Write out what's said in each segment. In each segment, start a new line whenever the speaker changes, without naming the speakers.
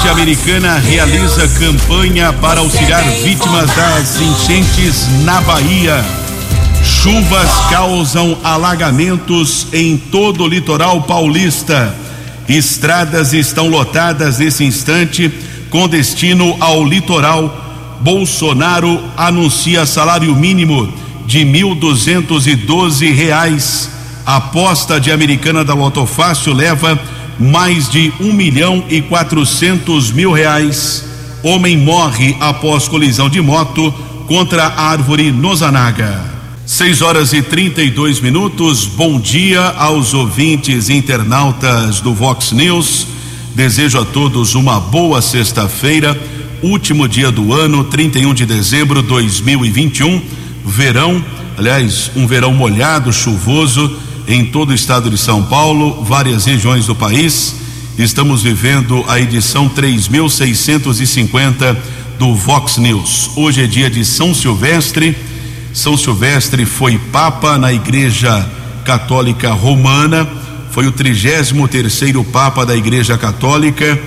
cidade americana realiza campanha para auxiliar vítimas das enchentes na Bahia. Chuvas causam alagamentos em todo o litoral paulista. Estradas estão lotadas nesse instante com destino ao litoral. Bolsonaro anuncia salário mínimo de doze reais. A aposta de Americana da Loto Fácil leva mais de um milhão e quatrocentos mil reais. Homem morre após colisão de moto contra árvore Nozanaga. 6 horas e 32 minutos. Bom dia aos ouvintes internautas do Vox News. Desejo a todos uma boa sexta-feira, último dia do ano, 31 de dezembro de 2021. Verão, aliás, um verão molhado, chuvoso em todo o estado de São Paulo, várias regiões do país. Estamos vivendo a edição 3650 do Vox News. Hoje é dia de São Silvestre. São Silvestre foi papa na Igreja Católica Romana, foi o 33 terceiro papa da Igreja Católica.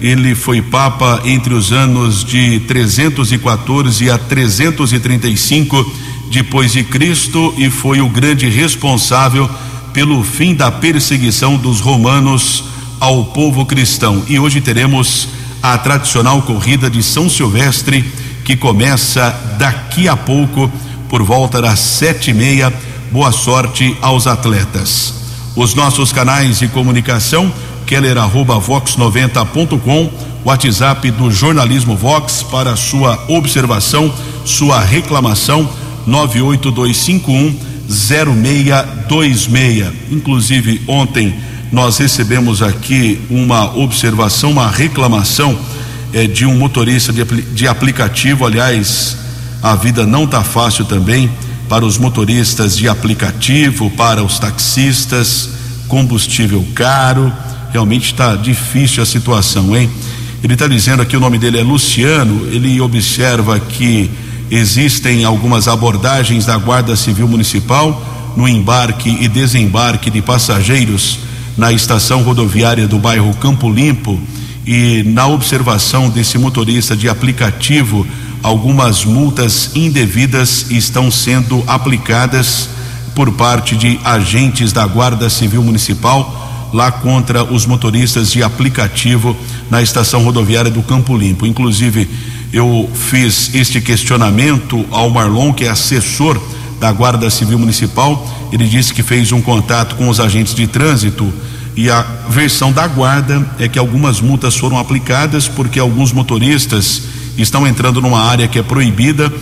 Ele foi papa entre os anos de 314 a 335 depois de Cristo e foi o grande responsável pelo fim da perseguição dos romanos ao povo cristão. E hoje teremos a tradicional corrida de São Silvestre que começa daqui a pouco por volta das sete e meia. Boa sorte aos atletas. Os nossos canais de comunicação keller arroba vox 90.com WhatsApp do jornalismo Vox para sua observação, sua reclamação 98251 0626. Inclusive, ontem nós recebemos aqui uma observação, uma reclamação eh, de um motorista de, de aplicativo. Aliás, a vida não está fácil também para os motoristas de aplicativo, para os taxistas, combustível caro. Realmente está difícil a situação, hein? Ele está dizendo aqui o nome dele é Luciano. Ele observa que Existem algumas abordagens da Guarda Civil Municipal no embarque e desembarque de passageiros na estação rodoviária do bairro Campo Limpo e na observação desse motorista de aplicativo, algumas multas indevidas estão sendo aplicadas por parte de agentes da Guarda Civil Municipal lá contra os motoristas de aplicativo na estação rodoviária do Campo Limpo. Inclusive, eu fiz este questionamento ao Marlon, que é assessor da Guarda Civil Municipal. Ele disse que fez um contato com os agentes de trânsito e a versão da guarda é que algumas multas foram aplicadas porque alguns motoristas estão entrando numa área que é proibida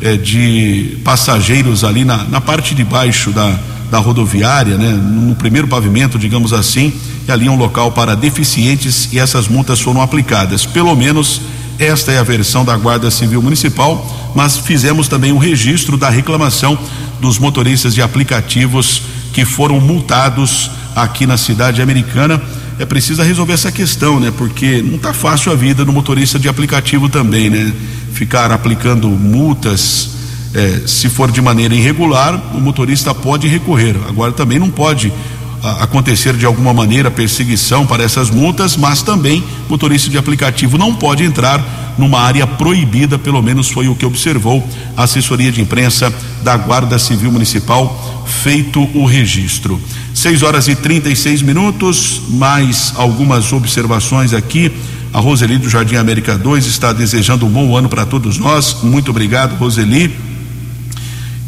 é, de passageiros ali na, na parte de baixo da, da rodoviária, né, no primeiro pavimento, digamos assim, e ali é um local para deficientes e essas multas foram aplicadas. Pelo menos esta é a versão da Guarda Civil Municipal, mas fizemos também o um registro da reclamação dos motoristas de aplicativos que foram multados aqui na cidade americana. É preciso resolver essa questão, né? Porque não está fácil a vida do motorista de aplicativo também, né? Ficar aplicando multas, eh, se for de maneira irregular, o motorista pode recorrer. Agora também não pode acontecer de alguma maneira perseguição para essas multas, mas também motorista de aplicativo não pode entrar numa área proibida, pelo menos foi o que observou a assessoria de imprensa da Guarda Civil Municipal, feito o registro. 6 horas e 36 minutos, mais algumas observações aqui. A Roseli do Jardim América 2 está desejando um bom ano para todos nós. Muito obrigado, Roseli.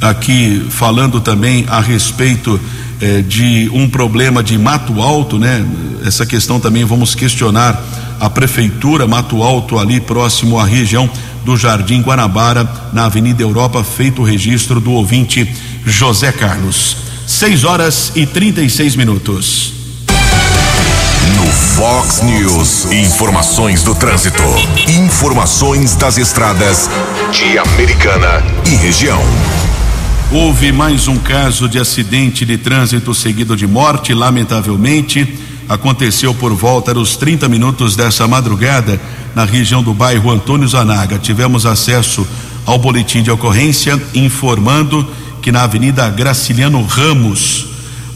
Aqui falando também a respeito eh, de um problema de Mato Alto, né? Essa questão também vamos questionar a prefeitura Mato Alto ali próximo à região do Jardim Guanabara, na Avenida Europa, feito o registro do ouvinte José Carlos. 6 horas e 36 minutos.
No Fox News, informações do trânsito, informações das estradas de Americana e região.
Houve mais um caso de acidente de trânsito seguido de morte, lamentavelmente. Aconteceu por volta dos 30 minutos dessa madrugada na região do bairro Antônio Zanaga. Tivemos acesso ao boletim de ocorrência informando que na Avenida Graciliano Ramos,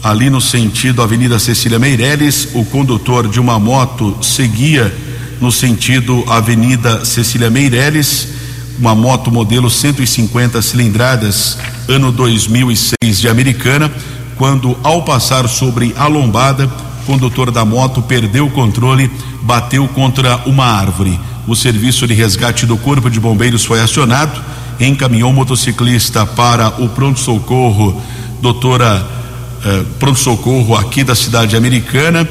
ali no sentido Avenida Cecília Meireles, o condutor de uma moto seguia no sentido Avenida Cecília Meireles, uma moto modelo 150 cilindradas, ano 2006 de Americana, quando ao passar sobre a lombada, o condutor da moto perdeu o controle, bateu contra uma árvore. O serviço de resgate do Corpo de Bombeiros foi acionado, encaminhou o motociclista para o pronto-socorro, doutora eh, pronto-socorro aqui da cidade americana,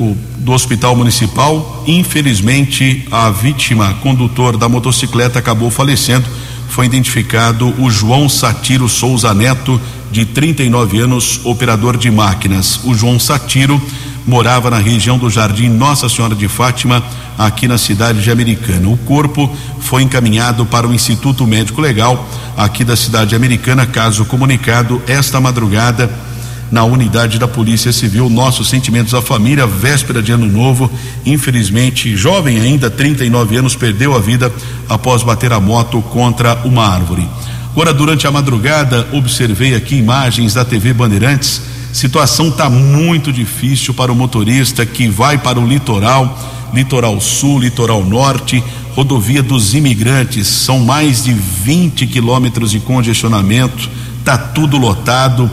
o, do Hospital Municipal. Infelizmente, a vítima, condutor da motocicleta, acabou falecendo. Foi identificado o João Satiro Souza Neto, de 39 anos, operador de máquinas. O João Satiro morava na região do Jardim Nossa Senhora de Fátima, aqui na cidade de Americana. O corpo foi encaminhado para o Instituto Médico Legal, aqui da cidade americana, caso comunicado esta madrugada na unidade da Polícia Civil. Nossos sentimentos à família, véspera de ano novo. Infelizmente, jovem ainda, 39 anos, perdeu a vida após bater a moto contra uma árvore. Agora, durante a madrugada, observei aqui imagens da TV Bandeirantes. Situação está muito difícil para o motorista que vai para o litoral, litoral sul, litoral norte, rodovia dos imigrantes. São mais de 20 quilômetros de congestionamento, tá tudo lotado.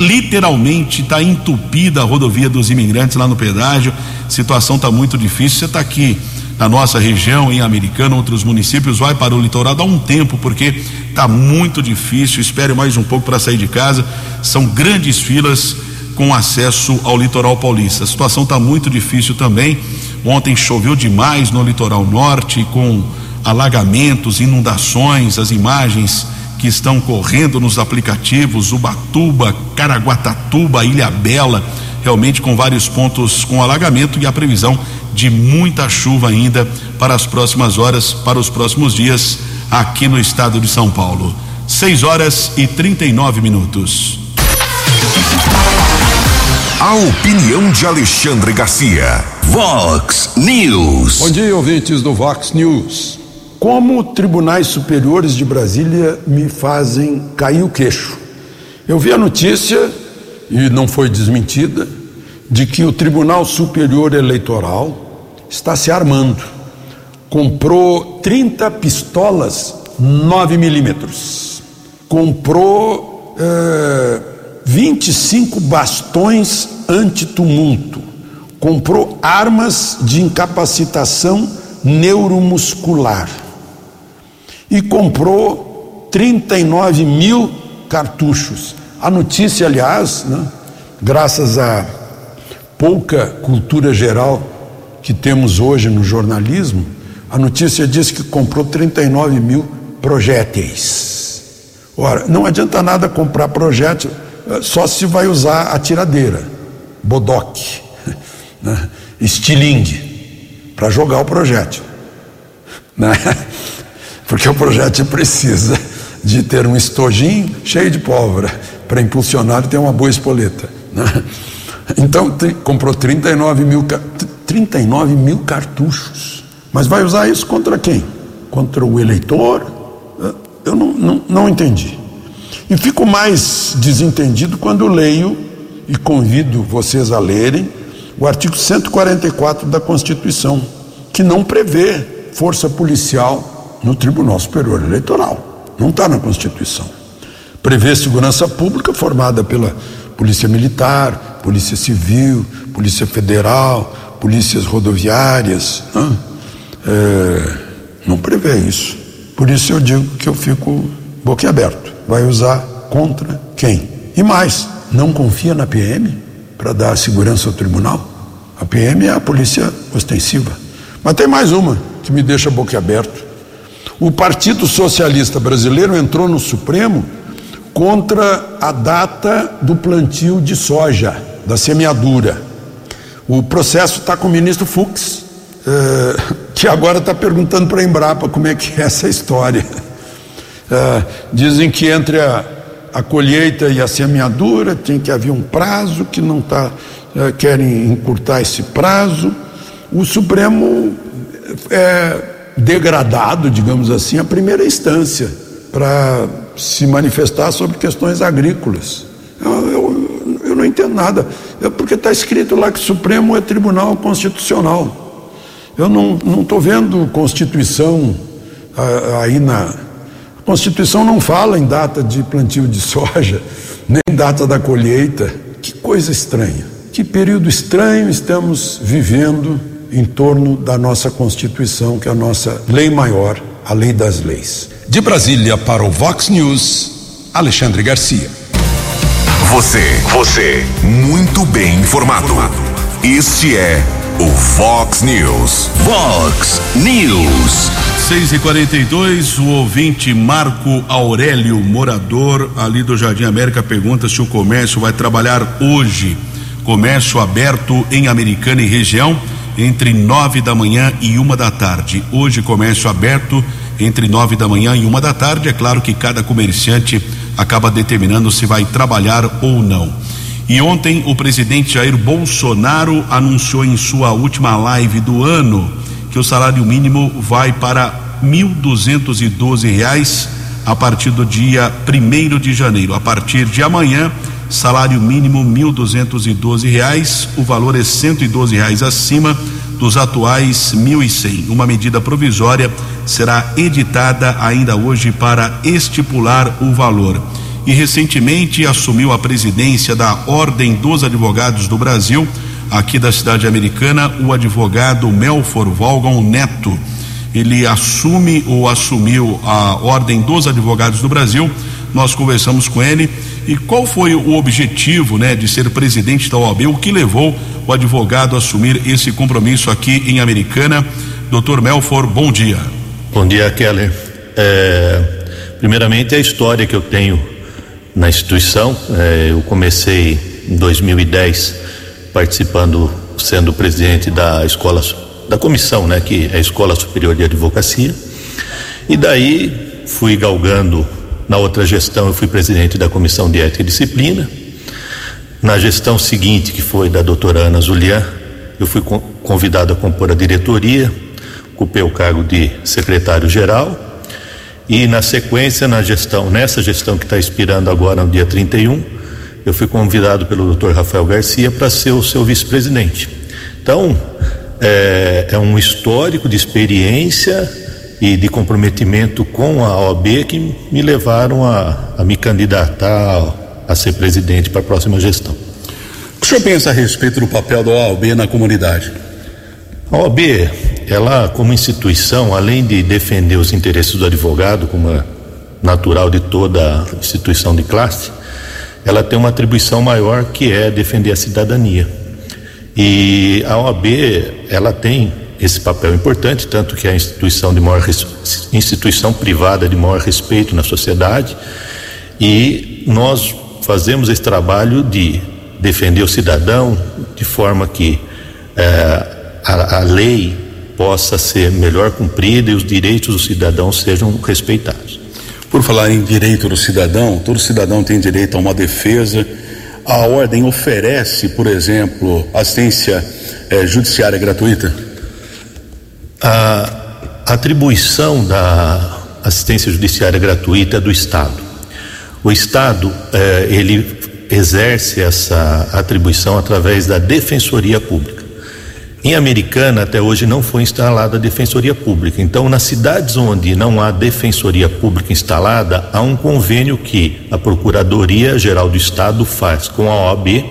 Literalmente está entupida a rodovia dos imigrantes lá no pedágio. Situação está muito difícil. Você está aqui na nossa região, em Americana, outros municípios, vai para o litoral, dá um tempo, porque está muito difícil. Espere mais um pouco para sair de casa. São grandes filas com acesso ao litoral paulista. A situação está muito difícil também. Ontem choveu demais no litoral norte, com alagamentos, inundações, as imagens que estão correndo nos aplicativos, Ubatuba, Caraguatatuba, Ilha Bela, realmente com vários pontos com alagamento e a previsão de muita chuva ainda para as próximas horas, para os próximos dias aqui no estado de São Paulo. 6 horas e 39 minutos.
A opinião de Alexandre Garcia. Vox News.
Bom dia, ouvintes do Vox News. Como tribunais superiores de Brasília me fazem cair o queixo. Eu vi a notícia, e não foi desmentida, de que o Tribunal Superior Eleitoral está se armando. Comprou 30 pistolas 9 milímetros. Comprou eh, 25 bastões antitumulto. Comprou armas de incapacitação neuromuscular. E comprou 39 mil cartuchos. A notícia, aliás, né, graças a pouca cultura geral que temos hoje no jornalismo, a notícia diz que comprou 39 mil projéteis. Ora, não adianta nada comprar projétil, eh, só se vai usar a tiradeira, bodoque, né? estilingue, para jogar o projétil. Né? Porque o projétil precisa de ter um estojinho cheio de pólvora para impulsionar e ter uma boa espoleta. Né? Então comprou 39 mil, 39 mil cartuchos. Mas vai usar isso contra quem? Contra o eleitor? Eu não, não, não entendi. E fico mais desentendido quando leio, e convido vocês a lerem, o artigo 144 da Constituição, que não prevê força policial no Tribunal Superior Eleitoral. Não está na Constituição. Prevê segurança pública formada pela Polícia Militar, Polícia Civil, Polícia Federal, polícias rodoviárias. Né? É, não prevê isso. Por isso eu digo que eu fico boquiaberto. Vai usar contra quem? E mais, não confia na PM para dar segurança ao tribunal? A PM é a polícia ostensiva. Mas tem mais uma que me deixa boquiaberto. O Partido Socialista Brasileiro entrou no Supremo contra a data do plantio de soja, da semeadura. O processo está com o ministro Fux, eh, que agora está perguntando para a Embrapa como é que é essa história. Eh, dizem que entre a, a, colheita e a semeadura tem que haver um prazo que não está, eh, querem encurtar esse prazo. O Supremo é degradado, digamos assim, à primeira instância para se manifestar sobre questões agrícolas. Eu, eu, eu não entendo nada, é porque está escrito lá que o Supremo é Tribunal Constitucional. Eu não estou vendo Constituição aí na. A Constituição não fala em data de plantio de soja, nem data da colheita. Que coisa estranha. Que período estranho estamos vivendo em torno da nossa Constituição, que é a nossa lei maior, a lei das leis.
De Brasília para o Vox News, Alexandre Garcia. Você, você, muito bem informado. Este é o Vox News. Vox News.
6 e 42 o ouvinte Marco Aurélio, morador ali do Jardim América, pergunta se o comércio vai trabalhar hoje. Comércio aberto em Americana e região entre nove da manhã e uma da tarde. Hoje, comércio aberto entre nove da manhã e uma da tarde. É claro que cada comerciante acaba determinando se vai trabalhar ou não. E ontem o presidente Jair Bolsonaro anunciou em sua última live do ano que o salário mínimo vai para doze reais a partir do dia primeiro de janeiro. A partir de amanhã, salário mínimo doze reais, o valor é doze reais acima dos atuais mil e cem. Uma medida provisória será editada ainda hoje para estipular o valor. E recentemente assumiu a presidência da Ordem dos Advogados do Brasil, aqui da cidade americana, o advogado Melfor Valgon Neto. Ele assume ou assumiu a Ordem dos Advogados do Brasil. Nós conversamos com ele e qual foi o objetivo, né, de ser presidente da OAB? O que levou o advogado a assumir esse compromisso aqui em Americana? Doutor Melfor, bom dia.
Bom dia, Keller. É, primeiramente, a história que eu tenho na instituição. É, eu comecei em 2010 participando, sendo presidente da escola, da comissão, né, que é a Escola Superior de Advocacia. E daí fui galgando. Na outra gestão, eu fui presidente da Comissão de Ética e Disciplina. Na gestão seguinte, que foi da doutora Ana Zulian, eu fui convidado a compor a diretoria, ocupei o cargo de secretário-geral e na sequência, na gestão, nessa gestão que está expirando agora no dia 31, eu fui convidado pelo Dr. Rafael Garcia para ser o seu vice-presidente. Então, é, é, um histórico de experiência e de comprometimento com a OAB que me levaram a, a me candidatar a ser presidente para a próxima gestão.
O que o senhor pensa a respeito do papel da OAB na comunidade?
A OAB ela como instituição, além de defender os interesses do advogado, como é natural de toda instituição de classe, ela tem uma atribuição maior que é defender a cidadania. E a OAB, ela tem esse papel importante, tanto que é a instituição de maior instituição privada de maior respeito na sociedade, e nós fazemos esse trabalho de defender o cidadão de forma que é, a, a lei possa ser melhor cumprida e os direitos do cidadão sejam respeitados.
Por falar em direito do cidadão, todo cidadão tem direito a uma defesa. A ordem oferece, por exemplo, assistência eh, judiciária gratuita?
A atribuição da assistência judiciária gratuita é do Estado. O Estado, eh, ele exerce essa atribuição através da Defensoria Pública. Em Americana, até hoje, não foi instalada a defensoria pública. Então, nas cidades onde não há defensoria pública instalada, há um convênio que a Procuradoria Geral do Estado faz com a OAB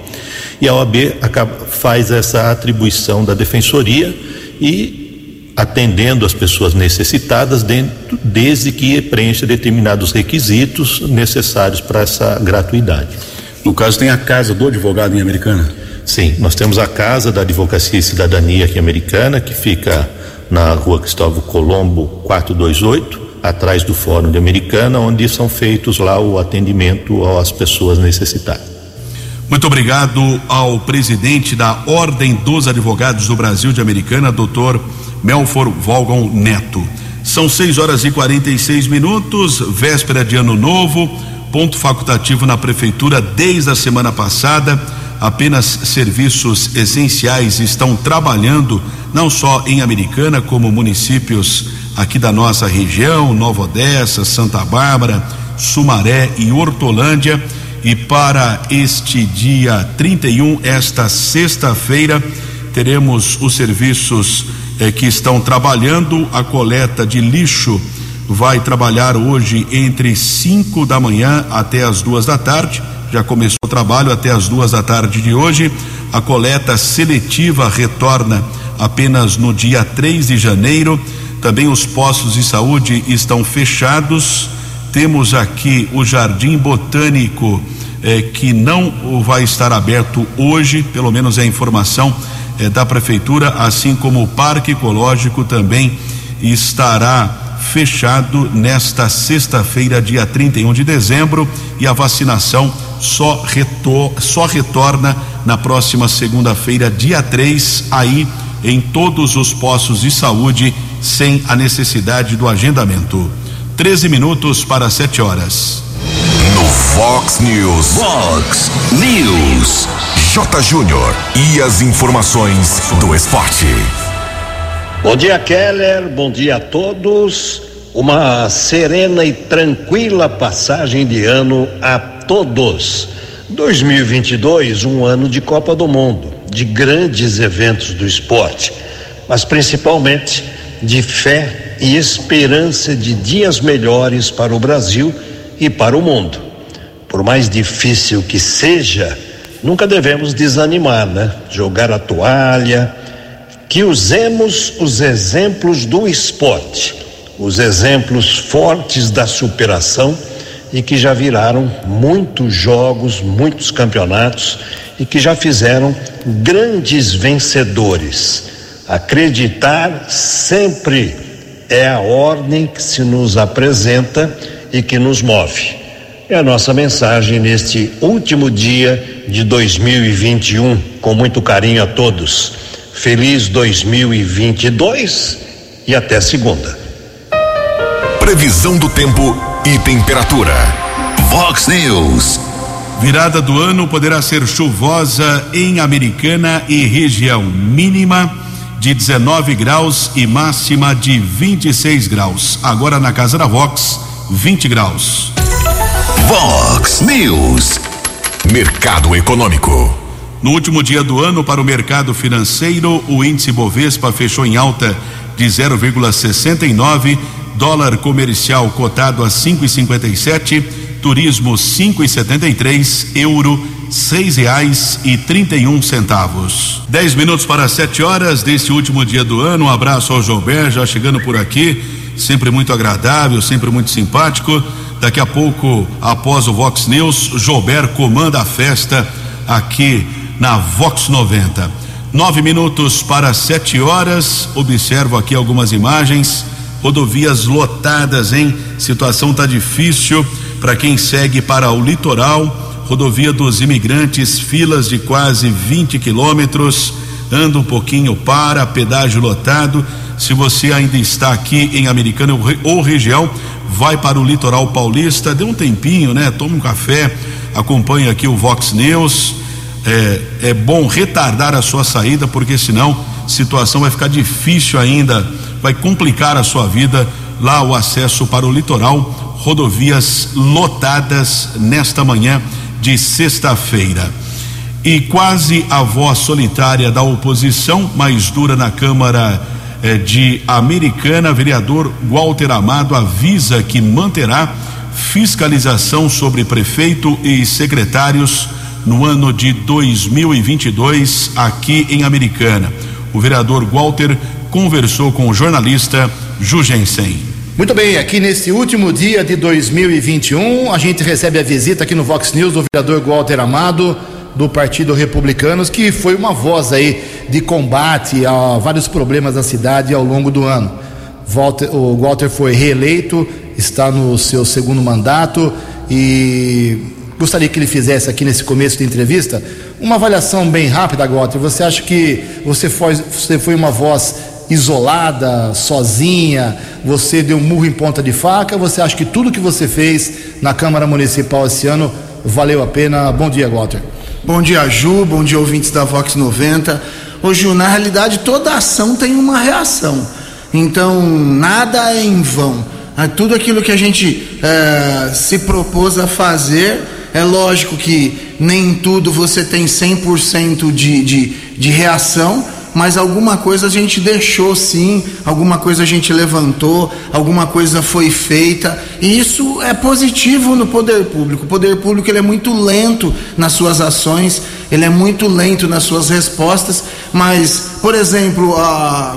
e a OAB acaba, faz essa atribuição da defensoria e atendendo as pessoas necessitadas dentro, desde que preencha determinados requisitos necessários para essa gratuidade.
No caso, tem a casa do advogado em Americana?
Sim, nós temos a Casa da Advocacia e Cidadania aqui americana, que fica na rua Cristóvão Colombo 428, atrás do Fórum de Americana, onde são feitos lá o atendimento às pessoas necessitadas.
Muito obrigado ao presidente da Ordem dos Advogados do Brasil de Americana, doutor Melfor Volgon Neto. São 6 horas e 46 minutos, véspera de ano novo, ponto facultativo na prefeitura desde a semana passada apenas serviços essenciais estão trabalhando, não só em Americana, como municípios aqui da nossa região, Nova Odessa, Santa Bárbara, Sumaré e Hortolândia. E para este dia 31, esta sexta-feira, teremos os serviços eh, que estão trabalhando. A coleta de lixo vai trabalhar hoje entre 5 da manhã até as duas da tarde. Já começou o trabalho até as duas da tarde de hoje. A coleta seletiva retorna apenas no dia 3 de janeiro. Também os postos de saúde estão fechados. Temos aqui o Jardim Botânico, eh, que não vai estar aberto hoje, pelo menos é a informação eh, da Prefeitura, assim como o Parque Ecológico também estará fechado nesta sexta-feira, dia 31 de dezembro, e a vacinação só, retor só retorna na próxima segunda-feira, dia 3, aí em todos os postos de saúde, sem a necessidade do agendamento. 13 minutos para 7 horas.
No Fox News.
Fox News.
J. Júnior. E as informações do esporte.
Bom dia, Keller. Bom dia a todos. Uma serena e tranquila passagem de ano a todos. 2022, um ano de Copa do Mundo, de grandes eventos do esporte, mas principalmente de fé e esperança de dias melhores para o Brasil e para o mundo. Por mais difícil que seja, nunca devemos desanimar, né? Jogar a toalha, que usemos os exemplos do esporte, os exemplos fortes da superação e que já viraram muitos jogos, muitos campeonatos e que já fizeram grandes vencedores. Acreditar sempre é a ordem que se nos apresenta e que nos move. É a nossa mensagem neste último dia de 2021, com muito carinho a todos. Feliz 2022 e até segunda.
Previsão do tempo e temperatura.
Vox News.
Virada do ano poderá ser chuvosa em Americana e região mínima de 19 graus e máxima de 26 graus. Agora na casa da Vox, 20 graus.
Vox News.
Mercado Econômico.
No último dia do ano, para o mercado financeiro, o índice Bovespa fechou em alta de 0,69, dólar comercial cotado a 5,57, turismo 5,73, euro seis reais e trinta e um centavos. Dez minutos para sete horas desse último dia do ano. Um abraço ao Joubert, já chegando por aqui, sempre muito agradável, sempre muito simpático. Daqui a pouco, após o Vox News, Joubert comanda a festa aqui na Vox 90. Nove minutos para sete horas. Observo aqui algumas imagens. Rodovias lotadas, hein? Situação tá difícil para quem segue para o litoral. Rodovia dos Imigrantes, filas de quase 20 quilômetros. Anda um pouquinho para, pedágio lotado. Se você ainda está aqui em Americana ou região, vai para o litoral paulista, dê um tempinho, né? Tome um café, acompanhe aqui o Vox News. É, é bom retardar a sua saída, porque senão a situação vai ficar difícil ainda, vai complicar a sua vida lá o acesso para o litoral, rodovias lotadas nesta manhã de sexta-feira. E quase a voz solitária da oposição, mais dura na Câmara eh, de Americana, vereador Walter Amado avisa que manterá fiscalização sobre prefeito e secretários no ano de 2022 aqui em Americana. O vereador Walter conversou com o jornalista Jugensen.
Muito bem, aqui nesse último dia de 2021, a gente recebe a visita aqui no Vox News do vereador Walter Amado, do Partido Republicanos, que foi uma voz aí de combate a vários problemas da cidade ao longo do ano. Walter, o Walter foi reeleito, está no seu segundo mandato e gostaria que ele fizesse aqui nesse começo de entrevista uma avaliação bem rápida, Walter. Você acha que você foi, você foi uma voz isolada, sozinha, você deu um murro em ponta de faca? Você acha que tudo que você fez na Câmara Municipal esse ano valeu a pena? Bom dia, Walter.
Bom dia, Ju. Bom dia, ouvintes da Vox 90. Ô, Ju, na realidade, toda ação tem uma reação. Então, nada é em vão. É tudo aquilo que a gente é, se propôs a fazer, é lógico que nem tudo você tem 100% de, de, de reação, mas alguma coisa a gente deixou sim, alguma coisa a gente levantou, alguma coisa foi feita, e isso é positivo no poder público. O poder público ele é muito lento nas suas ações, ele é muito lento nas suas respostas, mas, por exemplo,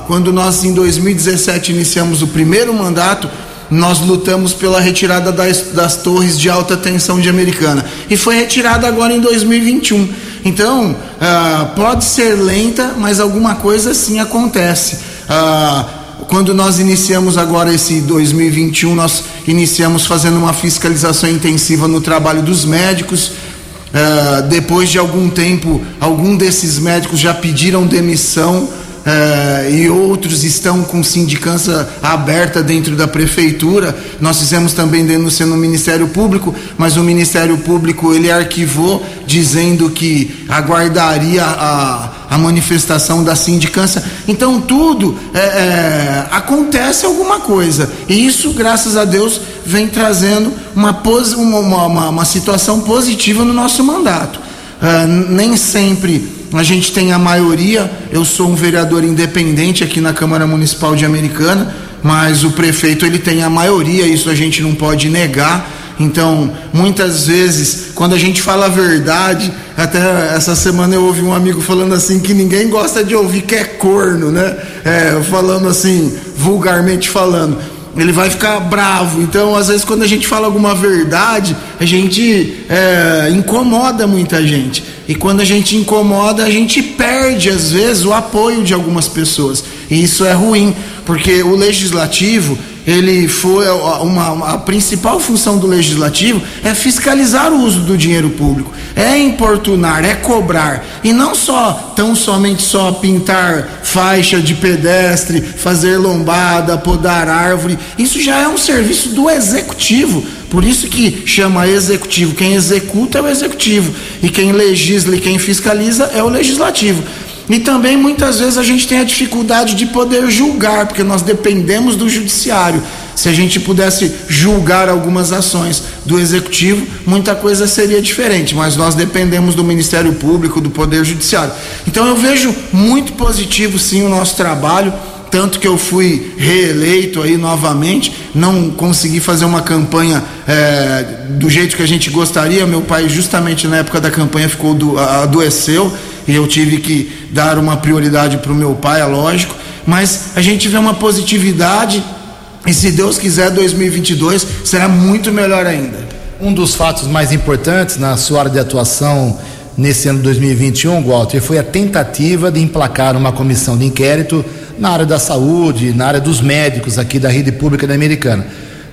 quando nós em 2017 iniciamos o primeiro mandato, nós lutamos pela retirada das, das torres de alta tensão de Americana e foi retirada agora em 2021. Então, uh, pode ser lenta, mas alguma coisa sim acontece. Uh, quando nós iniciamos agora esse 2021, nós iniciamos fazendo uma fiscalização intensiva no trabalho dos médicos. Uh, depois de algum tempo, algum desses médicos já pediram demissão uh, e outros estão com sindicância aberta dentro da prefeitura. Nós fizemos também denúncia no Ministério Público, mas o Ministério Público ele arquivou dizendo que aguardaria a, a manifestação da sindicância. Então tudo é, é, acontece alguma coisa e isso, graças a Deus, vem trazendo uma, uma, uma, uma situação positiva no nosso mandato. Uh, nem sempre a gente tem a maioria. Eu sou um vereador independente aqui na Câmara Municipal de Americana, mas o prefeito ele tem a maioria, isso a gente não pode negar. Então, muitas vezes, quando a gente fala a verdade, até essa semana eu ouvi um amigo falando assim que ninguém gosta de ouvir que é corno, né? É, falando assim, vulgarmente falando ele vai ficar bravo. Então, às vezes, quando a gente fala alguma verdade, a gente é, incomoda muita gente. E quando a gente incomoda, a gente perde, às vezes, o apoio de algumas pessoas. E isso é ruim, porque o legislativo ele foi uma, uma, a principal função do legislativo é fiscalizar o uso do dinheiro público, é importunar, é cobrar e não só tão somente só pintar faixa de pedestre, fazer lombada, podar árvore. Isso já é um serviço do executivo. Por isso que chama executivo. Quem executa é o executivo e quem legisla e quem fiscaliza é o legislativo. E também muitas vezes a gente tem a dificuldade de poder julgar, porque nós dependemos do judiciário. Se a gente pudesse julgar algumas ações do executivo, muita coisa seria diferente, mas nós dependemos do Ministério Público, do Poder Judiciário. Então eu vejo muito positivo sim o nosso trabalho tanto que eu fui reeleito aí novamente, não consegui fazer uma campanha é, do jeito que a gente gostaria. Meu pai, justamente na época da campanha, ficou do, adoeceu e eu tive que dar uma prioridade para o meu pai, é lógico. Mas a gente vê uma positividade e, se Deus quiser, 2022 será muito melhor ainda.
Um dos fatos mais importantes na sua área de atuação nesse ano 2021, Walter, foi a tentativa de emplacar uma comissão de inquérito na área da saúde, na área dos médicos aqui da rede pública da Americana.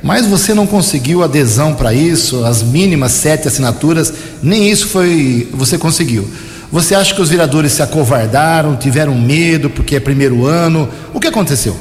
Mas você não conseguiu adesão para isso, as mínimas sete assinaturas, nem isso foi você conseguiu. Você acha que os vereadores se acovardaram, tiveram medo porque é primeiro ano? O que aconteceu?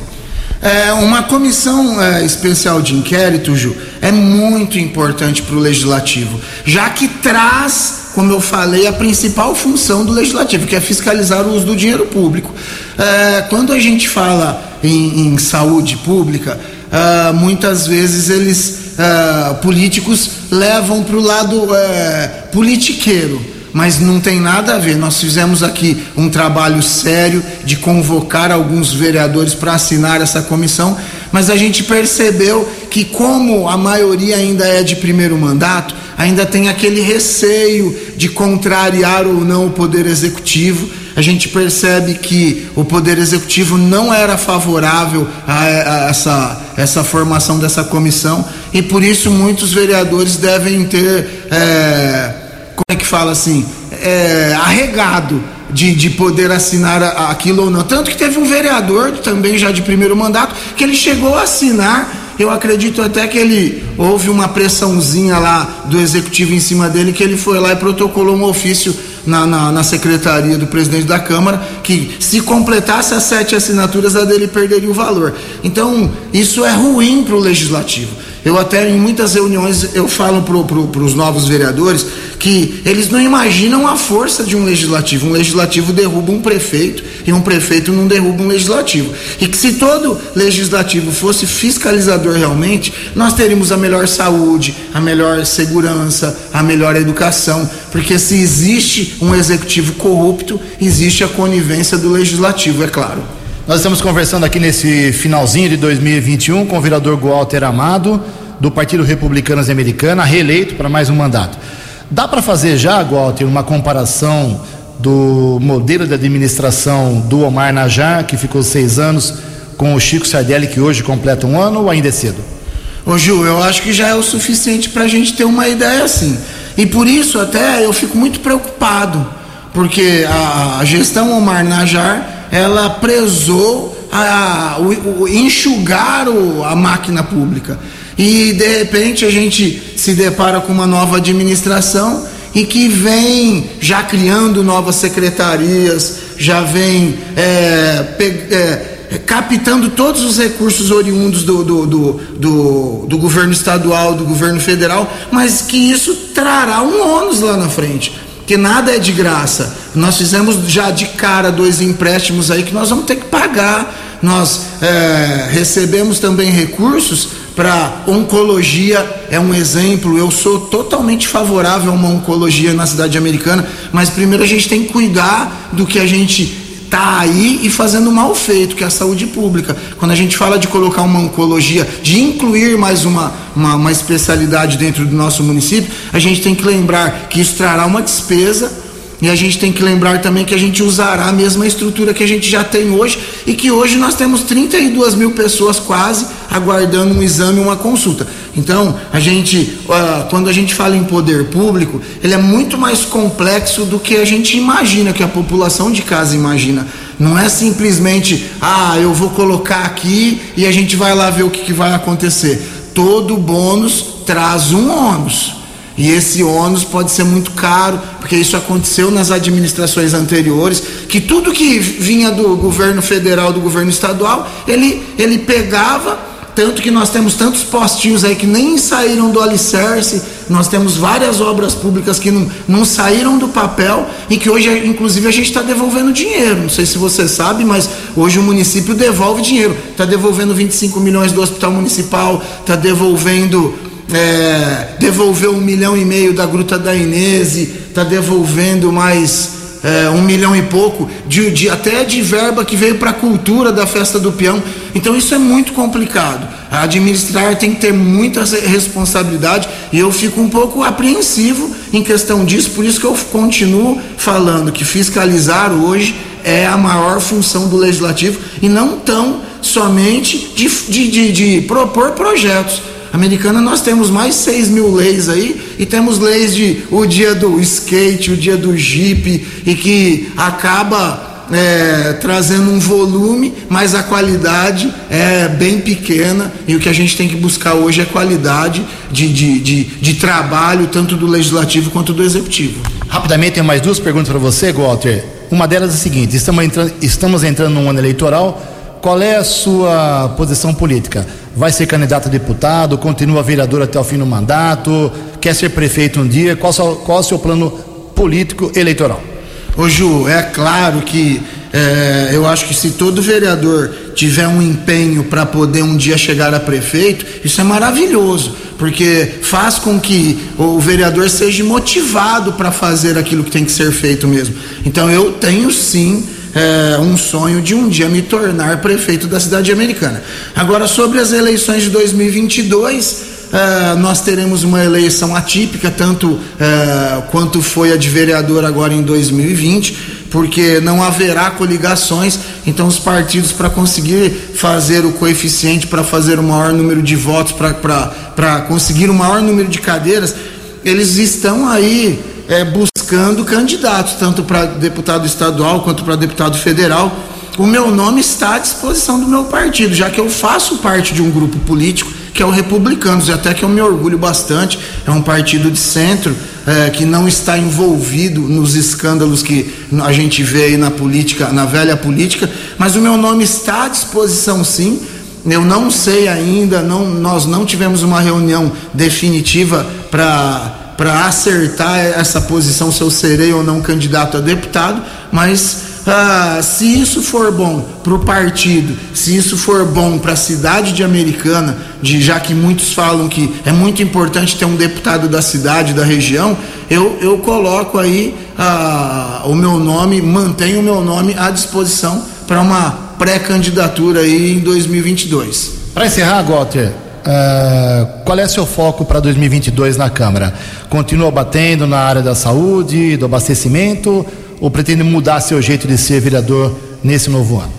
É, uma comissão é, especial de inquérito, Ju, é muito importante para o legislativo, já que traz, como eu falei, a principal função do legislativo, que é fiscalizar o uso do dinheiro público. É, quando a gente fala em, em saúde pública, é, muitas vezes eles, é, políticos, levam para o lado é, politiqueiro mas não tem nada a ver. Nós fizemos aqui um trabalho sério de convocar alguns vereadores para assinar essa comissão, mas a gente percebeu que, como a maioria ainda é de primeiro mandato, ainda tem aquele receio de contrariar ou não o poder executivo. A gente percebe que o poder executivo não era favorável a, essa, essa formação dessa comissão e por isso muitos vereadores devem ter. É, como é que fala assim, é, arregado de, de poder assinar aquilo ou não. Tanto que teve um vereador, também já de primeiro mandato, que ele chegou a assinar. Eu acredito até que ele houve uma pressãozinha lá do executivo em cima dele, que ele foi lá e protocolou um ofício na, na, na, secretaria do presidente da Câmara que se completasse as sete assinaturas a dele perderia o valor. Então isso é ruim para o legislativo. Eu até em muitas reuniões eu falo para pro, os novos vereadores que eles não imaginam a força de um legislativo. Um legislativo derruba um prefeito e um prefeito não derruba um legislativo. E que se todo legislativo fosse fiscalizador realmente, nós teríamos a melhor saúde, a melhor segurança, a melhor educação. Porque se existe um executivo corrupto, existe a conivência do legislativo, é claro.
Nós estamos conversando aqui nesse finalzinho de 2021 com o vereador Walter Amado, do Partido Republicano Americana, reeleito para mais um mandato. Dá para fazer já, Walter, uma comparação do modelo de administração do Omar Najar, que ficou seis anos, com o Chico Sardelli, que hoje completa um ano, ou ainda é cedo?
Ô Ju, eu acho que já é o suficiente para a gente ter uma ideia assim. E por isso até eu fico muito preocupado, porque a, a gestão Omar Najar ela prezou a, o, o enxugar o, a máquina pública. E de repente a gente se depara com uma nova administração e que vem já criando novas secretarias, já vem é, pe, é, captando todos os recursos oriundos do, do, do, do, do governo estadual, do governo federal, mas que isso trará um ônus lá na frente que nada é de graça. Nós fizemos já de cara dois empréstimos aí que nós vamos ter que pagar. Nós é, recebemos também recursos para oncologia, é um exemplo. Eu sou totalmente favorável a uma oncologia na cidade americana, mas primeiro a gente tem que cuidar do que a gente está aí e fazendo mal feito, que é a saúde pública. Quando a gente fala de colocar uma oncologia, de incluir mais uma, uma, uma especialidade dentro do nosso município, a gente tem que lembrar que isso trará uma despesa e a gente tem que lembrar também que a gente usará a mesma estrutura que a gente já tem hoje e que hoje nós temos 32 mil pessoas quase aguardando um exame, uma consulta. Então, a gente, quando a gente fala em poder público, ele é muito mais complexo do que a gente imagina, que a população de casa imagina. Não é simplesmente, ah, eu vou colocar aqui e a gente vai lá ver o que, que vai acontecer. Todo bônus traz um ônus. E esse ônus pode ser muito caro, porque isso aconteceu nas administrações anteriores, que tudo que vinha do governo federal, do governo estadual, ele, ele pegava, tanto que nós temos tantos postinhos aí que nem saíram do alicerce, nós temos várias obras públicas que não, não saíram do papel e que hoje, inclusive, a gente está devolvendo dinheiro. Não sei se você sabe, mas hoje o município devolve dinheiro. Está devolvendo 25 milhões do hospital municipal, está devolvendo é, devolveu um milhão e meio da Gruta da Inês, está devolvendo mais é, um milhão e pouco, de, de, até de verba que veio para a cultura da festa do peão. Então isso é muito complicado. Administrar tem que ter muita responsabilidade e eu fico um pouco apreensivo em questão disso, por isso que eu continuo falando que fiscalizar hoje é a maior função do legislativo e não tão somente de, de, de propor projetos americana nós temos mais 6 mil leis aí e temos leis de o dia do skate, o dia do jeep e que acaba é, trazendo um volume, mas a qualidade é bem pequena e o que a gente tem que buscar hoje é qualidade de, de, de, de trabalho, tanto do legislativo quanto do executivo.
Rapidamente, tenho mais duas perguntas para você, Walter. Uma delas é a seguinte: estamos entrando, estamos entrando num ano eleitoral qual é a sua posição política? Vai ser candidato a deputado? Continua vereador até o fim do mandato? Quer ser prefeito um dia? Qual, qual é o seu plano político eleitoral?
Ô Ju, é claro que é, eu acho que se todo vereador tiver um empenho para poder um dia chegar a prefeito, isso é maravilhoso, porque faz com que o vereador seja motivado para fazer aquilo que tem que ser feito mesmo. Então eu tenho sim é, um sonho de um dia me tornar prefeito da cidade americana. Agora, sobre as eleições de 2022. É, nós teremos uma eleição atípica, tanto é, quanto foi a de vereador agora em 2020, porque não haverá coligações, então os partidos, para conseguir fazer o coeficiente, para fazer o maior número de votos, para conseguir o maior número de cadeiras, eles estão aí é, buscando candidatos, tanto para deputado estadual quanto para deputado federal. O meu nome está à disposição do meu partido, já que eu faço parte de um grupo político que é o Republicanos, e até que eu me orgulho bastante. É um partido de centro é, que não está envolvido nos escândalos que a gente vê aí na política, na velha política, mas o meu nome está à disposição sim Eu não sei ainda, não, nós não tivemos uma reunião definitiva para para acertar essa posição se eu serei ou não candidato a deputado, mas ah, se isso for bom para o partido, se isso for bom para a cidade de Americana, de, já que muitos falam que é muito importante ter um deputado da cidade, da região, eu, eu coloco aí ah, o meu nome, mantenho o meu nome à disposição para uma pré-candidatura aí em 2022.
Para encerrar, Walter, Uh, qual é seu foco para 2022 na Câmara? Continua batendo na área da saúde, do abastecimento ou pretende mudar seu jeito de ser vereador nesse novo ano?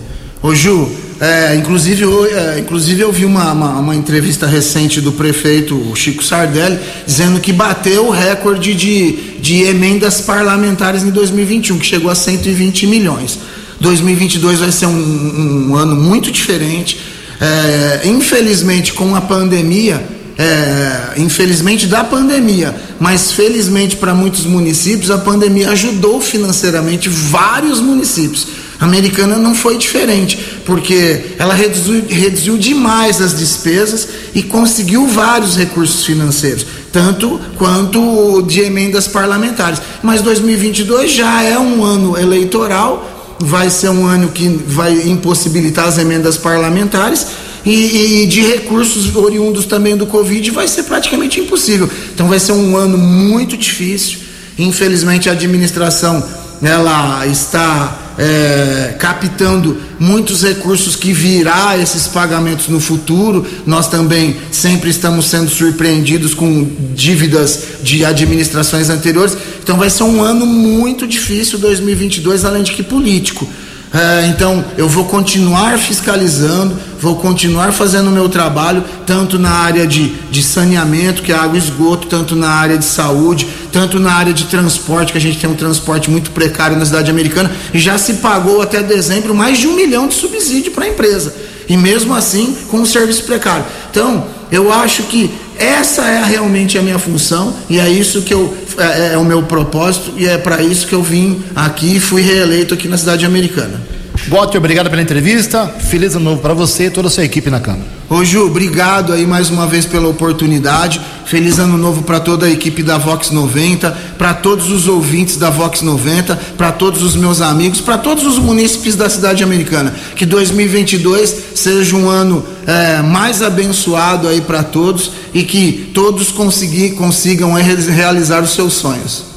Ô Ju, é, inclusive, eu, é, inclusive eu vi uma, uma, uma, entrevista recente do prefeito Chico Sardelli dizendo que bateu o recorde de, de emendas parlamentares em 2021, que chegou a 120 milhões. 2022 vai ser um, um ano muito diferente. É, infelizmente, com a pandemia, é, infelizmente da pandemia, mas felizmente para muitos municípios, a pandemia ajudou financeiramente vários municípios. A americana não foi diferente, porque ela reduziu, reduziu demais as despesas e conseguiu vários recursos financeiros, tanto quanto de emendas parlamentares. Mas 2022 já é um ano eleitoral, vai ser um ano que vai impossibilitar as emendas parlamentares e, e, de recursos oriundos também do Covid vai ser praticamente impossível. Então vai ser um ano muito difícil. Infelizmente a administração ela está é, captando muitos recursos que virá esses pagamentos no futuro. Nós também sempre estamos sendo surpreendidos com dívidas de administrações anteriores. Então vai ser um ano muito difícil 2022, além de que político. É, então eu vou continuar fiscalizando, vou continuar fazendo o meu trabalho, tanto na área de, de saneamento, que é água e esgoto, tanto na área de saúde, tanto na área de transporte, que a gente tem um transporte muito precário na cidade americana, e já se pagou até dezembro mais de um milhão de subsídio para a empresa. E mesmo assim, com um serviço precário. Então, eu acho que essa é realmente a minha função e é isso que eu é, é o meu propósito e é para isso que eu vim aqui e fui reeleito aqui na cidade americana.
Walter, obrigado pela entrevista. Feliz ano novo para você e toda a sua equipe na Câmara.
Ô Ju, obrigado aí mais uma vez pela oportunidade. Feliz ano novo para toda a equipe da Vox 90, para todos os ouvintes da Vox 90, para todos os meus amigos, para todos os munícipes da cidade americana. Que 2022 seja um ano é, mais abençoado aí para todos e que todos conseguir, consigam realizar os seus sonhos.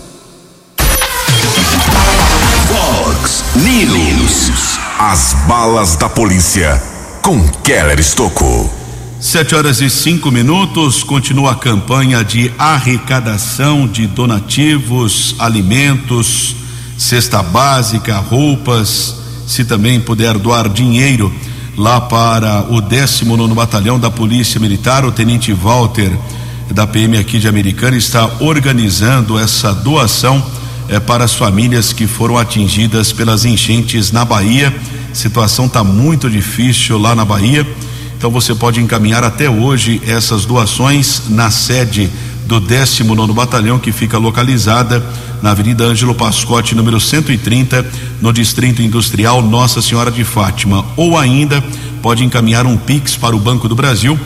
As balas da polícia com Keller Estocou.
Sete horas e cinco minutos, continua a campanha de arrecadação de donativos, alimentos, cesta básica, roupas, se também puder doar dinheiro lá para o 19 Batalhão da Polícia Militar, o Tenente Walter da PM aqui de Americana está organizando essa doação é, para as famílias que foram atingidas pelas enchentes na Bahia. A situação está muito difícil lá na Bahia, então você pode encaminhar até hoje essas doações na sede do 19 Batalhão, que fica localizada na Avenida Ângelo Pascotti, número 130, no Distrito Industrial Nossa Senhora de Fátima. Ou ainda pode encaminhar um Pix para o Banco do Brasil,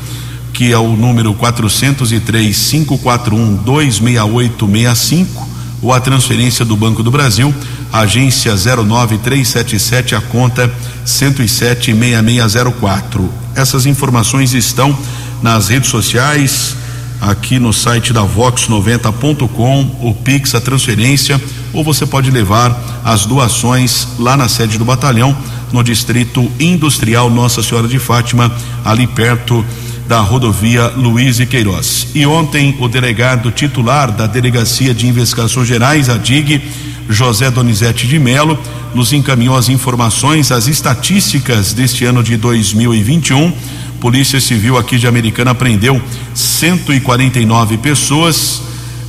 que é o número 403 541 26865 ou a transferência do Banco do Brasil, agência 09377, a conta 1076604. Essas informações estão nas redes sociais, aqui no site da vox90.com, o Pix, a transferência, ou você pode levar as doações lá na sede do batalhão, no distrito industrial Nossa Senhora de Fátima, ali perto da rodovia Luiz e Queiroz. E ontem o delegado titular da Delegacia de Investigações Gerais, a DIG, José Donizete de Melo, nos encaminhou as informações, as estatísticas deste ano de 2021. Polícia Civil aqui de Americana prendeu 149 pessoas,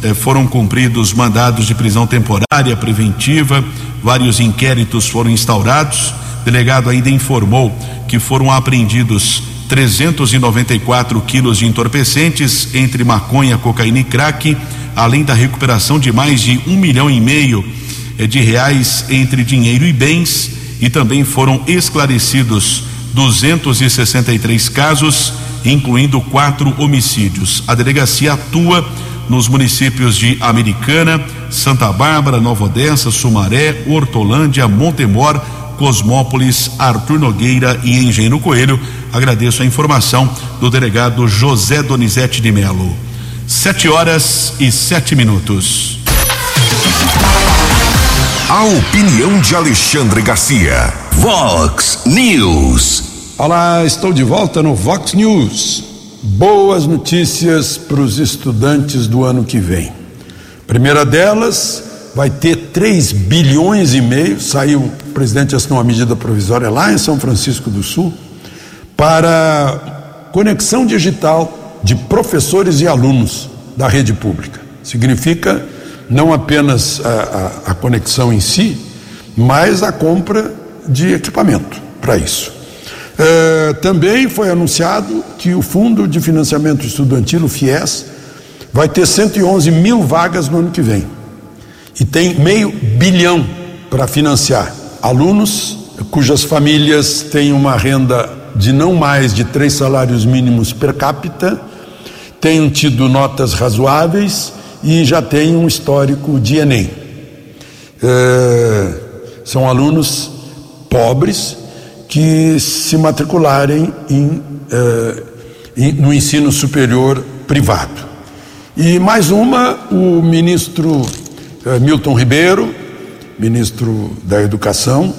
eh, foram cumpridos mandados de prisão temporária, preventiva, vários inquéritos foram instaurados. O delegado ainda informou que foram apreendidos 394 quilos de entorpecentes entre maconha, cocaína e crack, além da recuperação de mais de um milhão e meio eh, de reais entre dinheiro e bens, e também foram esclarecidos 263 casos, incluindo quatro homicídios. A delegacia atua nos municípios de Americana, Santa Bárbara, Nova Odessa, Sumaré, Hortolândia, Montemor, Cosmópolis, Arthur Nogueira e Engenheiro Coelho. Agradeço a informação do delegado José Donizete de Melo. Sete horas e sete minutos.
A opinião de Alexandre Garcia.
Vox News.
Olá, estou de volta no Vox News. Boas notícias para os estudantes do ano que vem. Primeira delas, vai ter 3 bilhões e meio, saiu, o presidente assinou uma medida provisória lá em São Francisco do Sul, para conexão digital de professores e alunos da rede pública. Significa não apenas a, a, a conexão em si, mas a compra de equipamento para isso. É, também foi anunciado que o Fundo de Financiamento Estudantil, o FIES, vai ter 111 mil vagas no ano que vem. E tem meio bilhão para financiar alunos cujas famílias têm uma renda de não mais de três salários mínimos per capita, tenham tido notas razoáveis e já têm um histórico de Enem. É, são alunos pobres que se matricularem em, é, em, no ensino superior privado. E mais uma, o ministro é, Milton Ribeiro, ministro da Educação,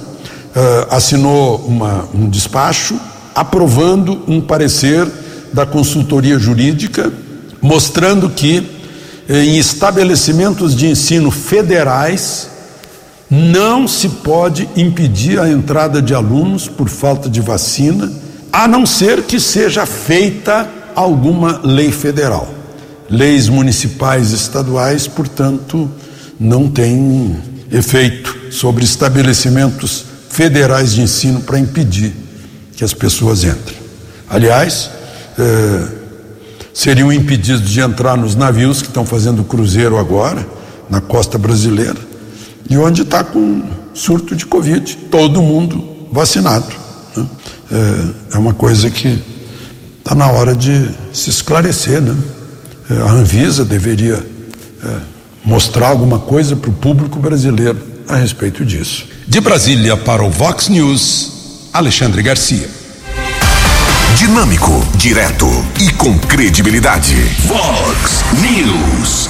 é, assinou uma, um despacho aprovando um parecer da consultoria jurídica, mostrando que em estabelecimentos de ensino federais não se pode impedir a entrada de alunos por falta de vacina, a não ser que seja feita alguma lei federal. Leis municipais e estaduais, portanto, não têm efeito sobre estabelecimentos federais de ensino para impedir que as pessoas entrem. Aliás, eh, seriam impedidos de entrar nos navios que estão fazendo cruzeiro agora, na costa brasileira, e onde está com surto de Covid, todo mundo vacinado. Né? É, é, uma coisa que está na hora de se esclarecer. Né? É, a Anvisa deveria é, mostrar alguma coisa para o público brasileiro a respeito disso.
De Brasília para o Vox News, Alexandre Garcia. Dinâmico, direto e com credibilidade.
Vox News.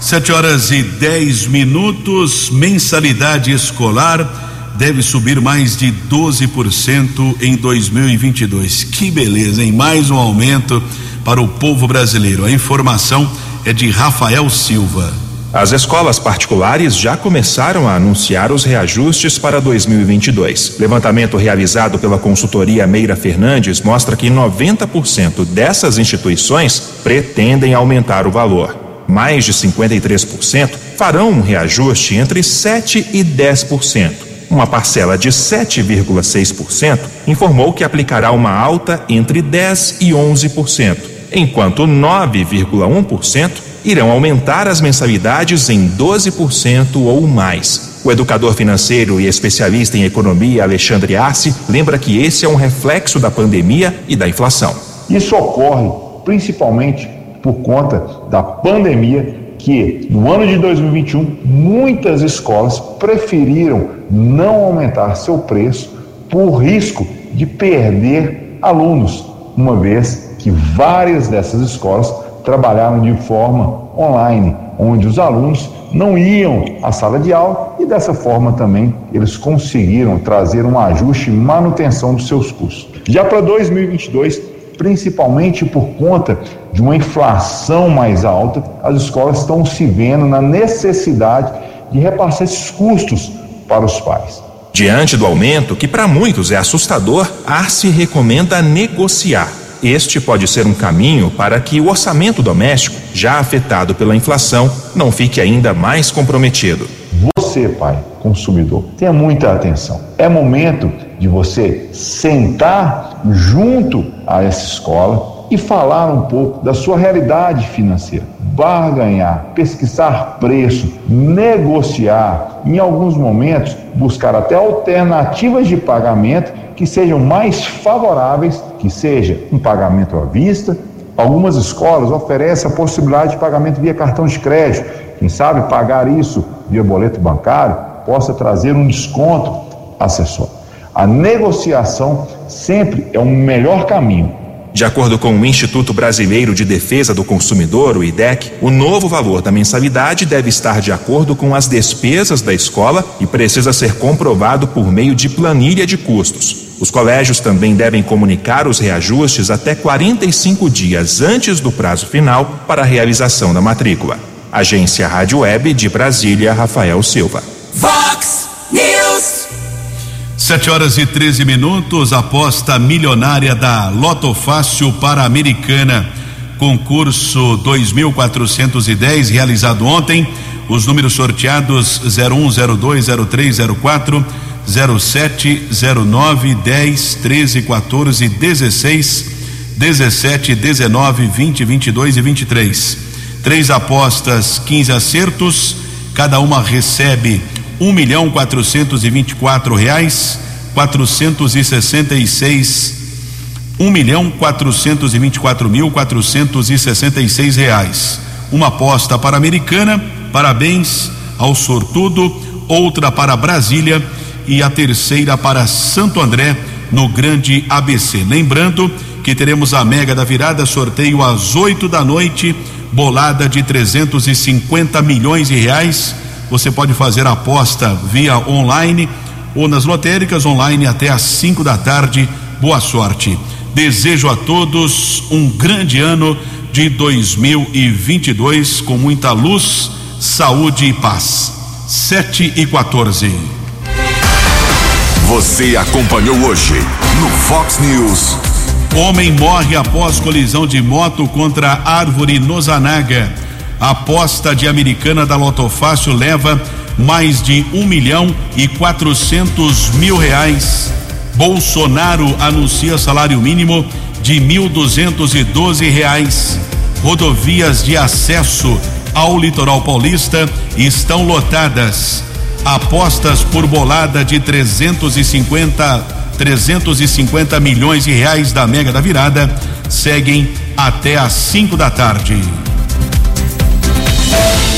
Sete horas e dez minutos. Mensalidade escolar deve subir mais de 12% em 2022. Que beleza, hein? Mais um aumento para o povo brasileiro. A informação é de Rafael Silva.
As escolas particulares já começaram a anunciar os reajustes para 2022. Levantamento realizado pela consultoria Meira Fernandes mostra que 90% dessas instituições pretendem aumentar o valor. Mais de 53% farão um reajuste entre 7 e 10%. Uma parcela de 7,6% informou que aplicará uma alta entre 10 e 11%, enquanto 9,1% irão aumentar as mensalidades em 12% ou mais. O educador financeiro e especialista em economia Alexandre Arce lembra que esse é um reflexo da pandemia e da inflação.
Isso ocorre principalmente por conta da pandemia que no ano de 2021 muitas escolas preferiram não aumentar seu preço por risco de perder alunos, uma vez que várias dessas escolas trabalharam de forma online, onde os alunos não iam à sala de aula e dessa forma também eles conseguiram trazer um ajuste e manutenção dos seus custos. Já para 2022, principalmente por conta de uma inflação mais alta, as escolas estão se vendo na necessidade de repassar esses custos para os pais.
Diante do aumento, que para muitos é assustador, a Arce recomenda negociar este pode ser um caminho para que o orçamento doméstico, já afetado pela inflação, não fique ainda mais comprometido.
Você, pai, consumidor, tenha muita atenção. É momento de você sentar junto a essa escola e falar um pouco da sua realidade financeira. Barganhar, pesquisar preço, negociar, em alguns momentos buscar até alternativas de pagamento que sejam mais favoráveis, que seja um pagamento à vista. Algumas escolas oferecem a possibilidade de pagamento via cartão de crédito. Quem sabe pagar isso via boleto bancário possa trazer um desconto acessório. A negociação sempre é um melhor caminho
de acordo com o Instituto Brasileiro de Defesa do Consumidor, o IDEC, o novo valor da mensalidade deve estar de acordo com as despesas da escola e precisa ser comprovado por meio de planilha de custos. Os colégios também devem comunicar os reajustes até 45 dias antes do prazo final para a realização da matrícula. Agência Rádio Web de Brasília, Rafael Silva.
Vox News.
Sete horas e 13 minutos, aposta milionária da Loto Fácil para a Americana. Concurso 2410, realizado ontem. Os números sorteados 01, 02, 03, 04, 07, 09, 10, 13, 14, 16, 17, 19, 20, 22 e 23. Três apostas, 15 acertos. Cada uma recebe um milhão quatrocentos e vinte e quatro reais quatrocentos e sessenta e seis um milhão quatrocentos e vinte e quatro mil quatrocentos e sessenta e seis reais. Uma aposta para a Americana parabéns ao sortudo outra para Brasília e a terceira para Santo André no grande ABC lembrando que teremos a mega da virada sorteio às oito da noite bolada de trezentos e cinquenta milhões de reais você pode fazer a aposta via online ou nas lotéricas online até às 5 da tarde. Boa sorte. Desejo a todos um grande ano de 2022 com muita luz, saúde e paz. 7 e 14.
Você acompanhou hoje no Fox News.
Homem morre após colisão de moto contra árvore no Zanaga. A aposta de Americana da Lotofácil leva mais de um milhão e quatrocentos mil reais. Bolsonaro anuncia salário mínimo de mil duzentos e doze reais. Rodovias de acesso ao litoral paulista estão lotadas. Apostas por bolada de 350 350 milhões de reais da Mega da Virada seguem até às 5 da tarde.